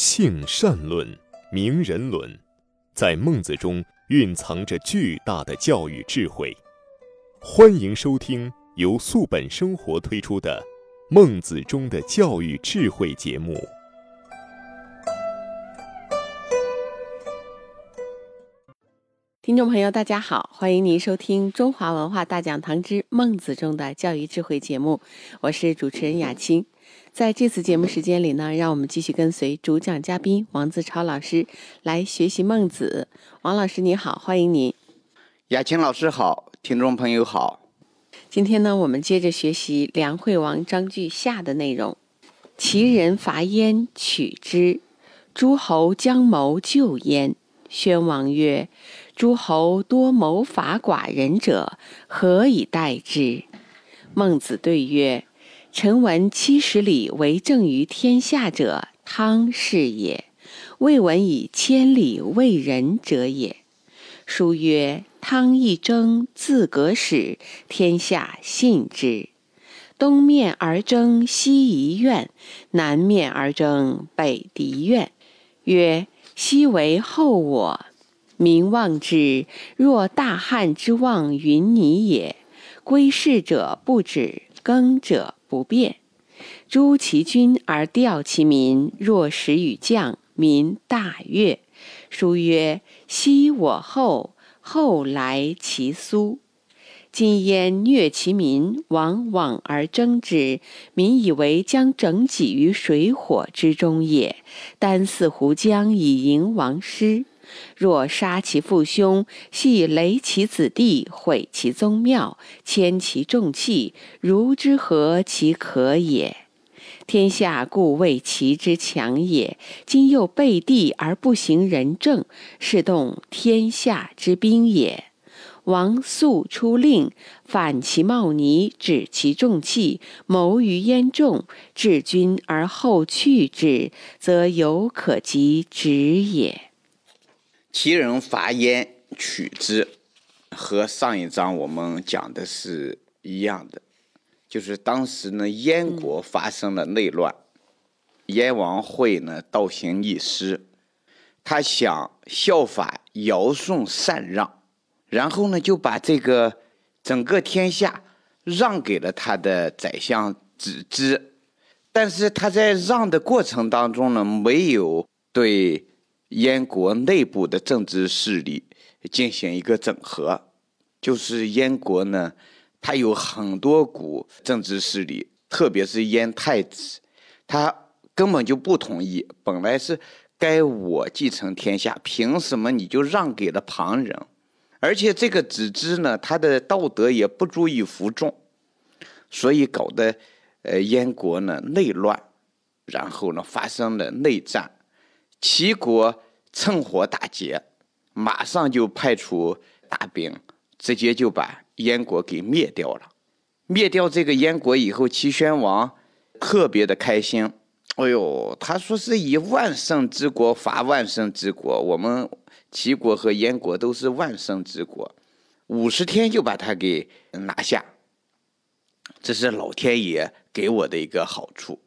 性善论、名人论，在孟子中蕴藏着巨大的教育智慧。欢迎收听由素本生活推出的《孟子中的教育智慧》节目。听众朋友，大家好，欢迎您收听中华文化大讲堂之《孟子中的教育智慧》节目，我是主持人雅青。在这次节目时间里呢，让我们继续跟随主讲嘉宾王自超老师来学习孟子。王老师你好，欢迎您。雅青老师好，听众朋友好。今天呢，我们接着学习梁惠王章句下的内容。齐人伐燕，取之。诸侯将谋救燕。宣王曰：“诸侯多谋伐寡人者，何以待之？”孟子对曰。臣闻七十里为政于天下者，汤是也；未闻以千里为人者也。书曰：“汤一争，自革始，天下信之。东面而争，西夷怨；南面而争，北狄怨。曰：西为后我，民望之，若大汉之望云泥也。归世者不止，耕者。”不变，诛其君而调其民，若使与将，民大悦。书曰：“昔我后，后来其苏。今焉虐其民，往往而争之，民以为将整己于水火之中也。单似胡将以迎王师。若杀其父兄，系雷其子弟，毁其宗庙，迁其重器，如之何其可也？天下故谓其之强也。今又背地而不行仁政，是动天下之兵也。王肃出令，反其茂尼，止其重器，谋于焉众，治君而后去之，则犹可及止也。齐人伐燕，取之，和上一章我们讲的是一样的，就是当时呢，燕国发生了内乱，燕王会呢倒行逆施，他想效法尧舜禅让，然后呢就把这个整个天下让给了他的宰相子之，但是他在让的过程当中呢，没有对。燕国内部的政治势力进行一个整合，就是燕国呢，它有很多股政治势力，特别是燕太子，他根本就不同意。本来是该我继承天下，凭什么你就让给了旁人？而且这个子之呢，他的道德也不足以服众，所以搞得呃燕国呢内乱，然后呢发生了内战。齐国趁火打劫，马上就派出大兵，直接就把燕国给灭掉了。灭掉这个燕国以后，齐宣王特别的开心。哎呦，他说是以万圣之国伐万圣之国，我们齐国和燕国都是万圣之国，五十天就把他给拿下。这是老天爷给我的一个好处。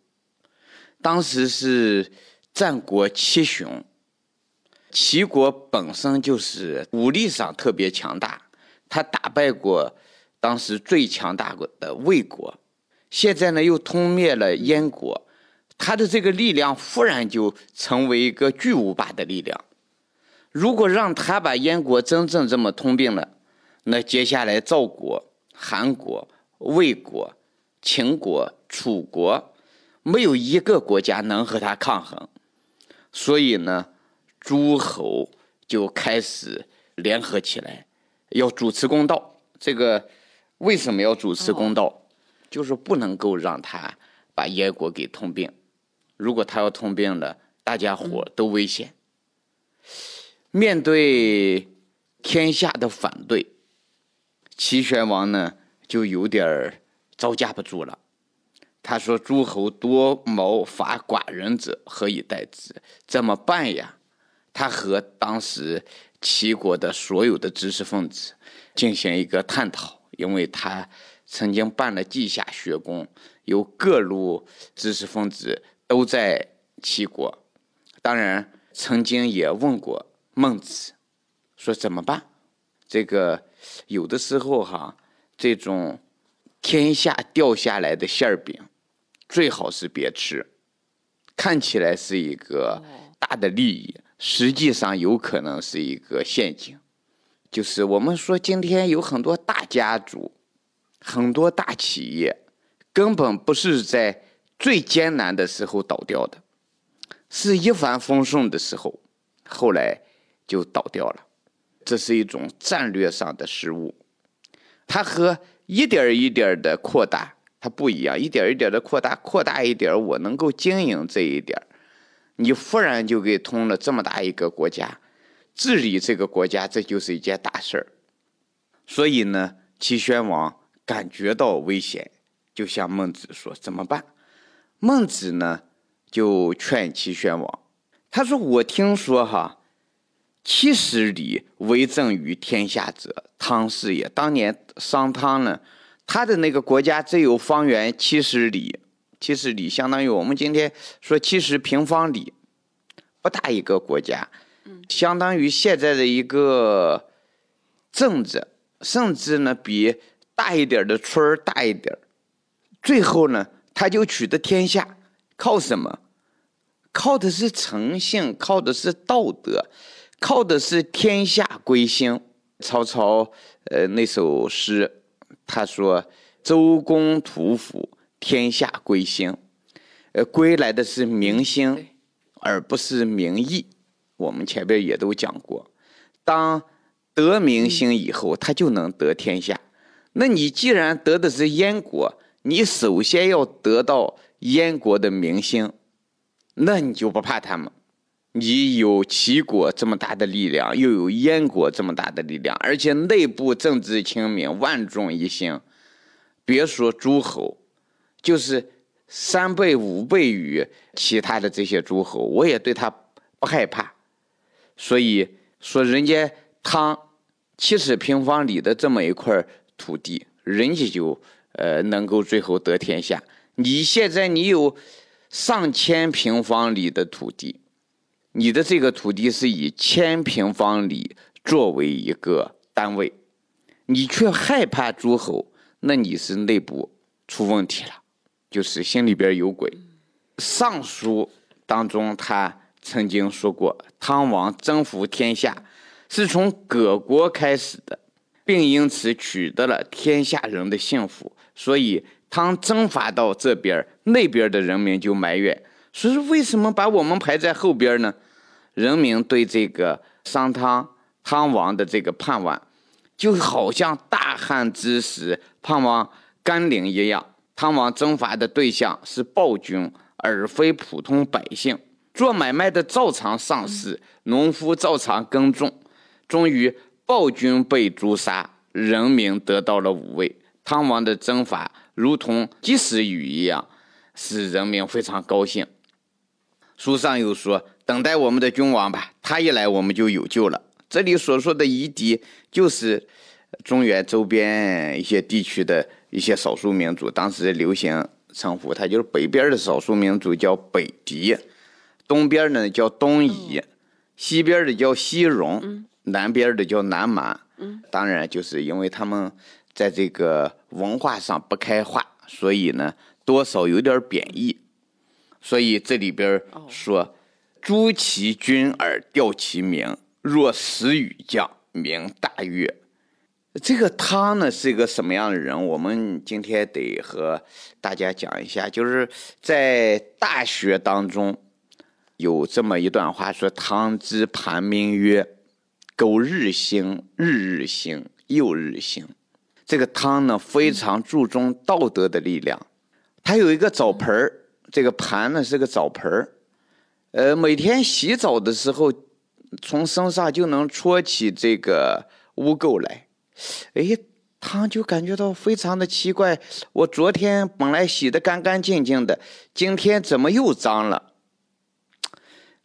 当时是。战国七雄，齐国本身就是武力上特别强大，他打败过当时最强大的魏国，现在呢又吞灭了燕国，他的这个力量忽然就成为一个巨无霸的力量。如果让他把燕国真正这么吞并了，那接下来赵国、韩国、魏国、秦国、楚国，没有一个国家能和他抗衡。所以呢，诸侯就开始联合起来，要主持公道。这个为什么要主持公道？就是不能够让他把燕国给吞并。如果他要吞并了，大家伙都危险。面对天下的反对，齐宣王呢就有点招架不住了。他说：“诸侯多谋伐寡人者，何以待之？怎么办呀？”他和当时齐国的所有的知识分子进行一个探讨，因为他曾经办了稷下学宫，有各路知识分子都在齐国，当然，曾经也问过孟子，说怎么办？这个有的时候哈，这种天下掉下来的馅儿饼，最好是别吃。看起来是一个大的利益，实际上有可能是一个陷阱。就是我们说，今天有很多大家族、很多大企业，根本不是在最艰难的时候倒掉的，是一帆风顺的时候，后来就倒掉了。这是一种战略上的失误，它和一点一点的扩大。它不一样，一点一点的扩大，扩大一点，我能够经营这一点你忽然就给通了这么大一个国家，治理这个国家，这就是一件大事儿。所以呢，齐宣王感觉到危险，就向孟子说：“怎么办？”孟子呢，就劝齐宣王，他说：“我听说哈，七十里为政于天下者，汤氏也。当年商汤呢。”他的那个国家只有方圆七十里，七十里相当于我们今天说七十平方里，不大一个国家，相当于现在的一个镇子，甚至呢比大一点的村儿大一点最后呢，他就取得天下，靠什么？靠的是诚信，靠的是道德，靠的是天下归心。曹操呃那首诗。他说：“周公吐哺，天下归心。呃，归来的是民心，而不是民意。我们前边也都讲过，当得民心以后，他就能得天下。那你既然得的是燕国，你首先要得到燕国的民心，那你就不怕他们。你有齐国这么大的力量，又有燕国这么大的力量，而且内部政治清明，万众一心。别说诸侯，就是三倍五倍于其他的这些诸侯，我也对他不害怕。所以说，人家汤七十平方里的这么一块土地，人家就呃能够最后得天下。你现在你有上千平方里的土地。你的这个土地是以千平方里作为一个单位，你却害怕诸侯，那你是内部出问题了，就是心里边有鬼。《尚书》当中他曾经说过，汤王征服天下是从葛国开始的，并因此取得了天下人的幸福。所以汤征伐到这边，那边的人民就埋怨。所以说，为什么把我们排在后边呢？人民对这个商汤汤王的这个盼望，就好像大旱之时盼望甘霖一样。汤王征伐的对象是暴君，而非普通百姓。做买卖的照常上市，农夫照常耕种。终于，暴君被诛杀，人民得到了五味。汤王的征伐如同及时雨一样，使人民非常高兴。书上又说：“等待我们的君王吧，他一来，我们就有救了。”这里所说的夷狄，就是中原周边一些地区的一些少数民族，当时流行称呼他，就是北边的少数民族叫北狄，东边呢叫东夷，西边的叫西戎，南边的叫南蛮。当然，就是因为他们在这个文化上不开化，所以呢，多少有点贬义。所以这里边说：“诛其君而吊其名，若时雨降，民大悦。”这个汤呢是一个什么样的人？我们今天得和大家讲一下。就是在《大学》当中有这么一段话，说：“汤之盘铭曰：‘苟日新，日日新，又日新。’这个汤呢非常注重道德的力量，他有一个澡盆儿。”这个盘呢是个澡盆儿，呃，每天洗澡的时候，从身上就能搓起这个污垢来。哎，汤就感觉到非常的奇怪，我昨天本来洗的干干净净的，今天怎么又脏了？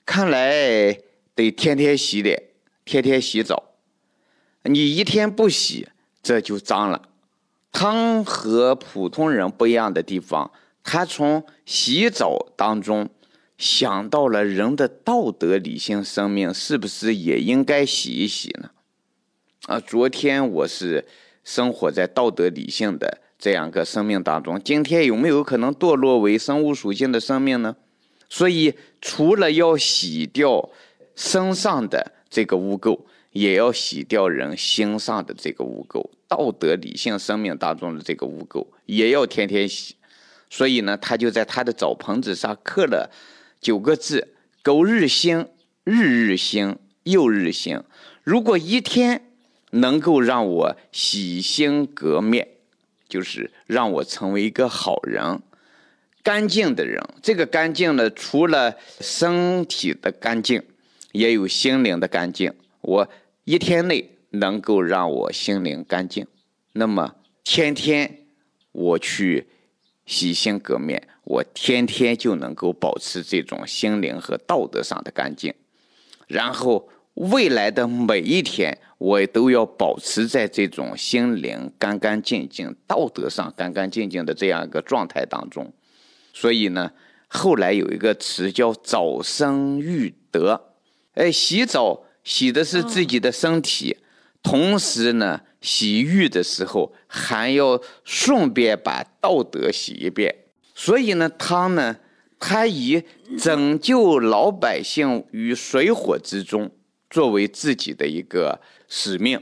看来得天天洗脸，天天洗澡。你一天不洗，这就脏了。汤和普通人不一样的地方。他从洗澡当中想到了人的道德理性生命是不是也应该洗一洗呢？啊，昨天我是生活在道德理性的这样一个生命当中，今天有没有可能堕落为生物属性的生命呢？所以，除了要洗掉身上的这个污垢，也要洗掉人心上的这个污垢，道德理性生命当中的这个污垢，也要天天洗。所以呢，他就在他的澡盆子上刻了九个字：“苟日新，日日新，又日新。”如果一天，能够让我洗心革面，就是让我成为一个好人、干净的人。这个干净呢，除了身体的干净，也有心灵的干净。我一天内能够让我心灵干净，那么天天我去洗心革面，我天天就能够保持这种心灵和道德上的干净，然后。未来的每一天，我都要保持在这种心灵干干净净、道德上干干净净的这样一个状态当中。所以呢，后来有一个词叫“早生育德”。哎，洗澡洗的是自己的身体，同时呢，洗浴的时候还要顺便把道德洗一遍。所以呢，汤呢，他以拯救老百姓于水火之中。作为自己的一个使命，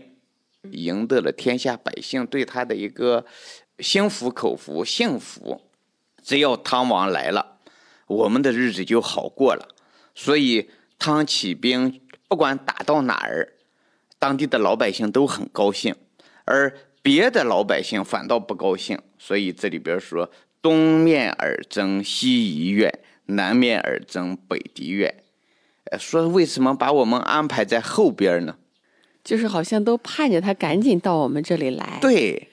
赢得了天下百姓对他的一个心服口服、幸福。只要汤王来了，我们的日子就好过了。所以汤起兵，不管打到哪儿，当地的老百姓都很高兴，而别的老百姓反倒不高兴。所以这里边说：“东面而争西夷怨，南面而争北狄院。”说为什么把我们安排在后边呢？就是好像都盼着他赶紧到我们这里来，对，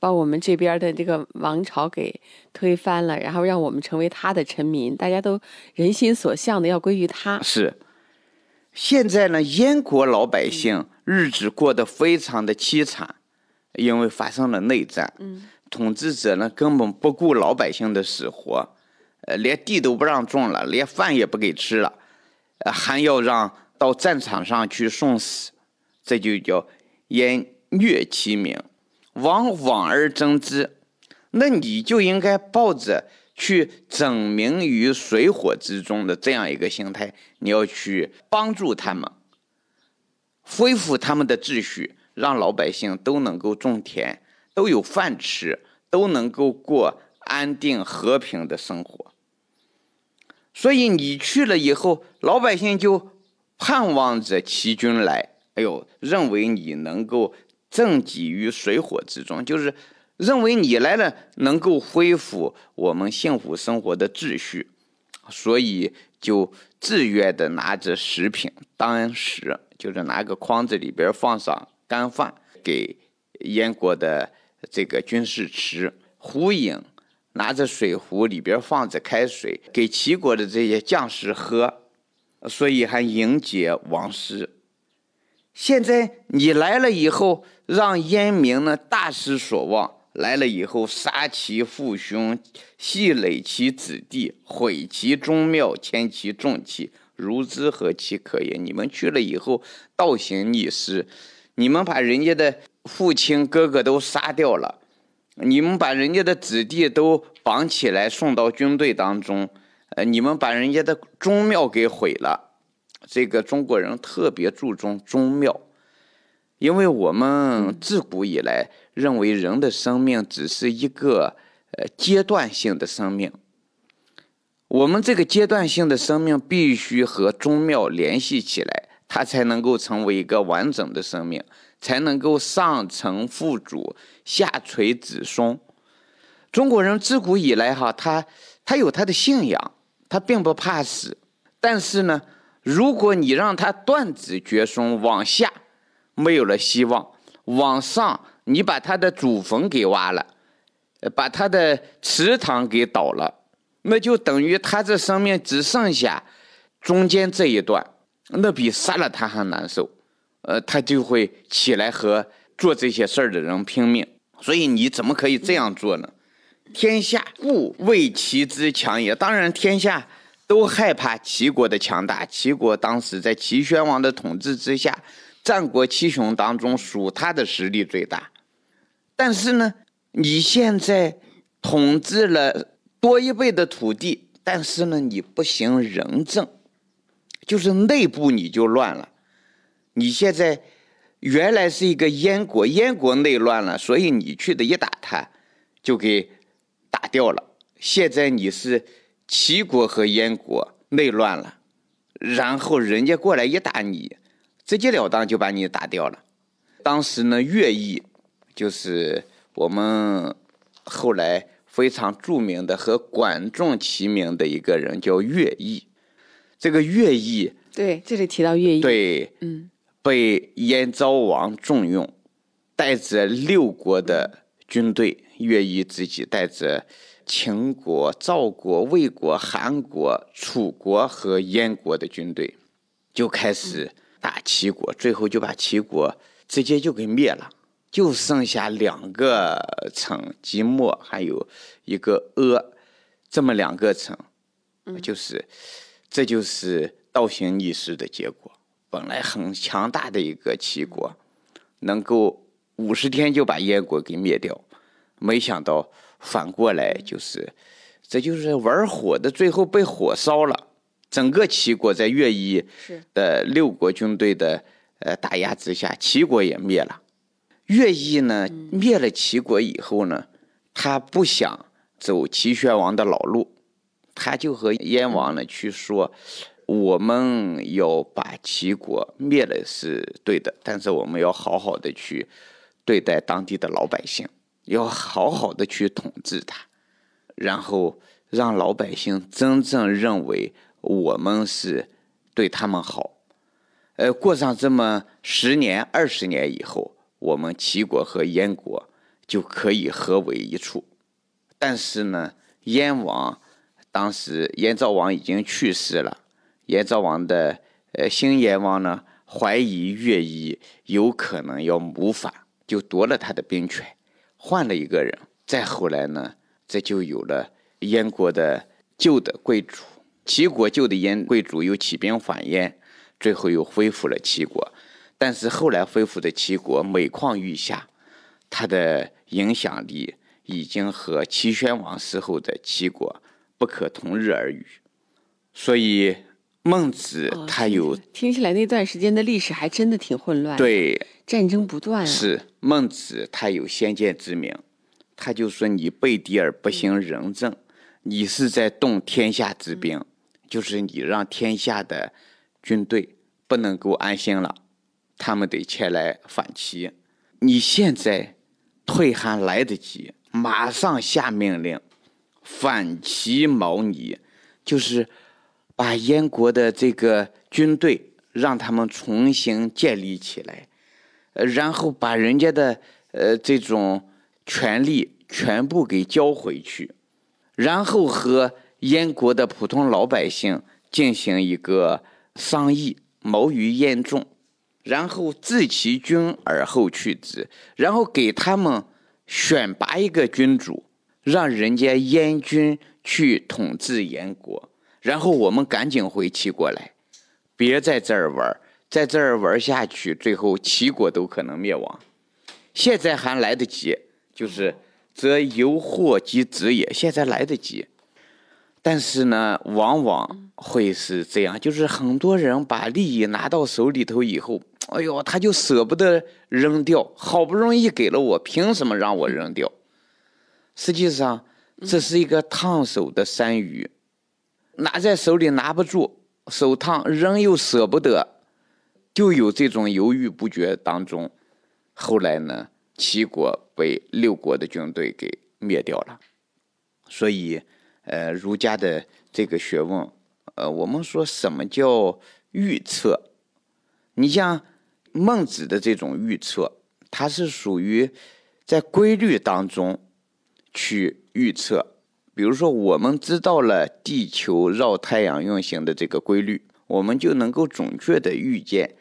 把我们这边的这个王朝给推翻了，然后让我们成为他的臣民，大家都人心所向的要归于他。是，现在呢，燕国老百姓日子过得非常的凄惨，因为发生了内战。嗯，统治者呢根本不顾老百姓的死活，呃，连地都不让种了，连饭也不给吃了。还要让到战场上去送死，这就叫燕虐其民，王往而争之。那你就应该抱着去整民于水火之中的这样一个心态，你要去帮助他们，恢复他们的秩序，让老百姓都能够种田，都有饭吃，都能够过安定和平的生活。所以你去了以后，老百姓就盼望着齐军来。哎呦，认为你能够正己于水火之中，就是认为你来了能够恢复我们幸福生活的秩序，所以就自愿的拿着食品当食，就是拿个筐子里边放上干饭给燕国的这个军士吃，胡颖。拿着水壶，里边放着开水，给齐国的这些将士喝，所以还迎接王师。现在你来了以后，让燕民呢大失所望。来了以后，杀其父兄，系累其子弟，毁其宗庙，迁其重器，如之何其可也？你们去了以后，倒行逆施，你们把人家的父亲哥哥都杀掉了。你们把人家的子弟都绑起来送到军队当中，呃，你们把人家的宗庙给毁了。这个中国人特别注重宗庙，因为我们自古以来认为人的生命只是一个呃阶段性的生命，我们这个阶段性的生命必须和宗庙联系起来，它才能够成为一个完整的生命。才能够上承父祖，下垂子孙。中国人自古以来哈，他他有他的信仰，他并不怕死。但是呢，如果你让他断子绝孙，往下没有了希望，往上你把他的祖坟给挖了，把他的祠堂给倒了，那就等于他这生命只剩下中间这一段，那比杀了他还难受。呃，他就会起来和做这些事儿的人拼命，所以你怎么可以这样做呢？天下不为其之强也。当然，天下都害怕齐国的强大。齐国当时在齐宣王的统治之下，战国七雄当中属他的实力最大。但是呢，你现在统治了多一倍的土地，但是呢，你不行仁政，就是内部你就乱了。你现在原来是一个燕国，燕国内乱了，所以你去的一打他，就给打掉了。现在你是齐国和燕国内乱了，然后人家过来一打你，直截了当就把你打掉了。当时呢，乐毅就是我们后来非常著名的和管仲齐名的一个人，叫乐毅。这个乐毅对，这里提到乐毅，对，嗯，被燕昭王重用，带着六国的军队，乐毅自己带着秦国、赵国、魏国、韩国、楚国和燕国的军队，就开始打齐国，最后就把齐国直接就给灭了，就剩下两个城，即墨，还有一个阿，这么两个城，就是，这就是倒行逆施的结果。本来很强大的一个齐国，能够五十天就把燕国给灭掉，没想到反过来就是，这就是玩火的，最后被火烧了。整个齐国在乐毅的六国军队的呃打压之下，齐国也灭了。乐毅呢灭了齐国以后呢，他不想走齐宣王的老路，他就和燕王呢去说，我们要把齐国灭了是对的，但是我们要好好的去对待当地的老百姓，要好好的去统治他，然后让老百姓真正认为我们是对他们好。呃，过上这么十年、二十年以后，我们齐国和燕国就可以合为一处。但是呢，燕王当时燕昭王已经去世了，燕昭王的呃新燕王呢怀疑乐毅有可能要谋反，就夺了他的兵权，换了一个人。再后来呢，这就有了燕国的旧的贵族，齐国旧的燕贵族又起兵反燕，最后又恢复了齐国。但是后来恢复的齐国每况愈下，他的影响力已经和齐宣王时候的齐国不可同日而语。所以孟子哦他有、听起来那段时间的历史还真的挺混乱，，对。战争不断啊，是孟子他有先见之明，他就说你背敌而不行仁政，你是在动天下之兵，就是你让天下的军队不能够安心了，他们得前来反齐。你现在退还来得及，马上下命令反齐毛倪，就是把燕国的这个军队让他们重新建立起来。呃，然后把人家的呃这种权利全部给交回去，然后和燕国的普通老百姓进行一个商议，谋于燕众，然后自其君而后去之，然后给他们选拔一个君主，让人家燕军去统治燕国，然后我们赶紧回齐国来，别在这儿玩。在这儿玩下去，最后齐国都可能灭亡。现在还来得及，就是则由祸及子也。现在来得及，但是呢，往往会是这样，就是很多人把利益拿到手里头以后，哎呦，他就舍不得扔掉，好不容易给了我，凭什么让我扔掉？实际上，这是一个烫手的山芋，拿在手里拿不住，手烫，扔又舍不得。就有这种犹豫不决当中，后来呢，齐国被六国的军队给灭掉了。所以，呃，儒家的这个学问，呃，我们说什么叫预测？你像孟子的这种预测，它是属于在规律当中去预测。比如说，我们知道了地球绕太阳运行的这个规律，我们就能够准确的预见。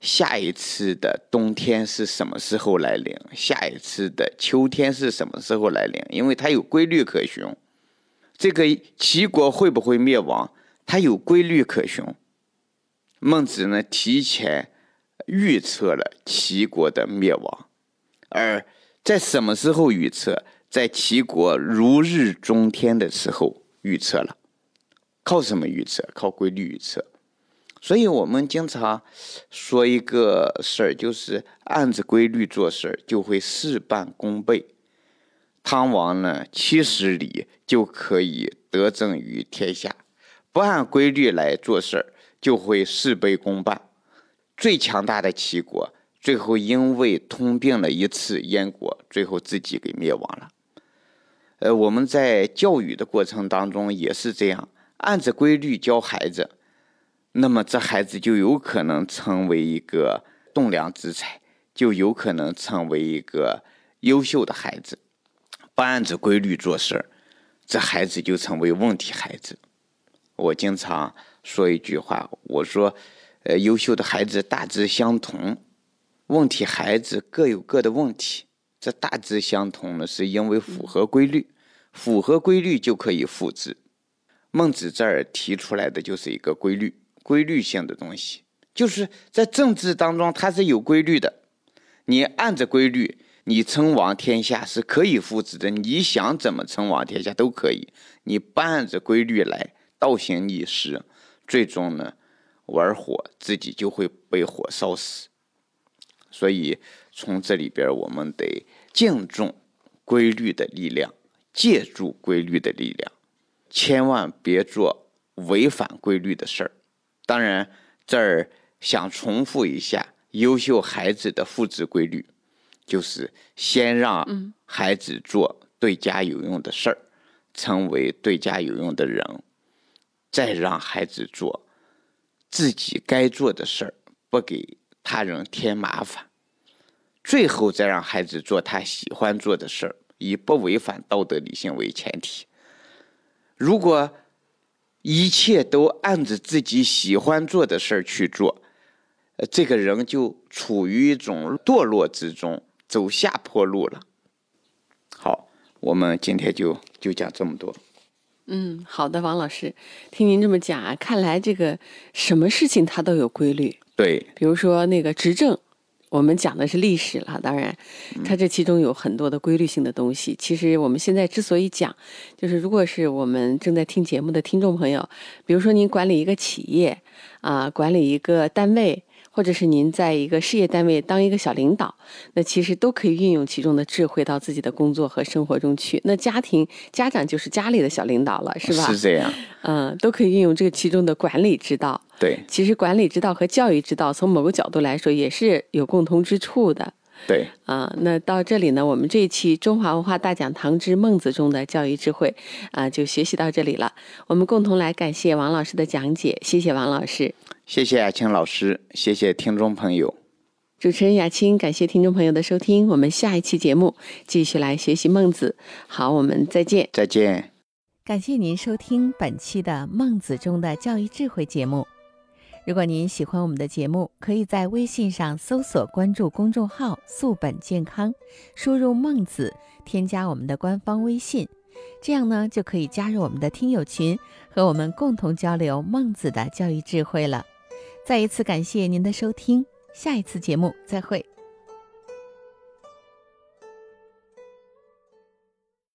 下一次的冬天是什么时候来临？下一次的秋天是什么时候来临？因为它有规律可循。这个齐国会不会灭亡？它有规律可循。孟子呢，提前预测了齐国的灭亡，而在什么时候预测？在齐国如日中天的时候预测了。靠什么预测？靠规律预测。所以我们经常说一个事儿，就是按着规律做事儿，就会事半功倍。汤王呢，七十里就可以得政于天下；不按规律来做事儿，就会事倍功半。最强大的齐国，最后因为吞并了一次燕国，最后自己给灭亡了。呃，我们在教育的过程当中也是这样，按着规律教孩子，那么这孩子就有可能成为一个栋梁之才，就有可能成为一个优秀的孩子。不按着规律做事儿，这孩子就成为问题孩子。我经常说一句话，我说，呃，优秀的孩子大致相同，问题孩子各有各的问题。这大致相同呢，是因为符合规律，符合规律就可以复制。孟子这儿提出来的就是一个规律，规律性的东西，就是在政治当中它是有规律的。你按着规律，你称王天下是可以复制的。你想怎么称王天下都可以。你不按着规律来，倒行逆施，最终呢，玩火自己就会被火烧死。所以从这里边，我们得敬重规律的力量，借助规律的力量，千万别做违反规律的事儿。当然，这儿想重复一下优秀孩子的复制规律，就是先让孩子做对家有用的事儿，成为对家有用的人，再让孩子做自己该做的事儿，不给。他人添麻烦，最后再让孩子做他喜欢做的事儿，以不违反道德理性为前提。如果一切都按着自己喜欢做的事儿去做，呃，这个人就处于一种堕落之中，走下坡路了。好，我们今天就就讲这么多。嗯，好的，王老师，听您这么讲啊，看来这个什么事情它都有规律。对，比如说那个执政，我们讲的是历史了，当然，它这其中有很多的规律性的东西。其实我们现在之所以讲，就是如果是我们正在听节目的听众朋友，比如说您管理一个企业啊，管理一个单位。或者是您在一个事业单位当一个小领导，那其实都可以运用其中的智慧到自己的工作和生活中去。那家庭家长就是家里的小领导了，是吧？是这样。嗯，都可以运用这个其中的管理之道。对，其实管理之道和教育之道，从某个角度来说也是有共同之处的。对啊，那到这里呢，我们这一期《中华文化大讲堂之孟子》中的教育智慧啊，就学习到这里了。我们共同来感谢王老师的讲解，谢谢王老师，谢谢雅青老师，谢谢听众朋友。主持人雅青，感谢听众朋友的收听，我们下一期节目继续来学习孟子。好，我们再见，再见。感谢您收听本期的《孟子》中的教育智慧节目。如果您喜欢我们的节目，可以在微信上搜索关注公众号“素本健康”，输入“孟子”，添加我们的官方微信，这样呢就可以加入我们的听友群，和我们共同交流孟子的教育智慧了。再一次感谢您的收听，下一次节目再会。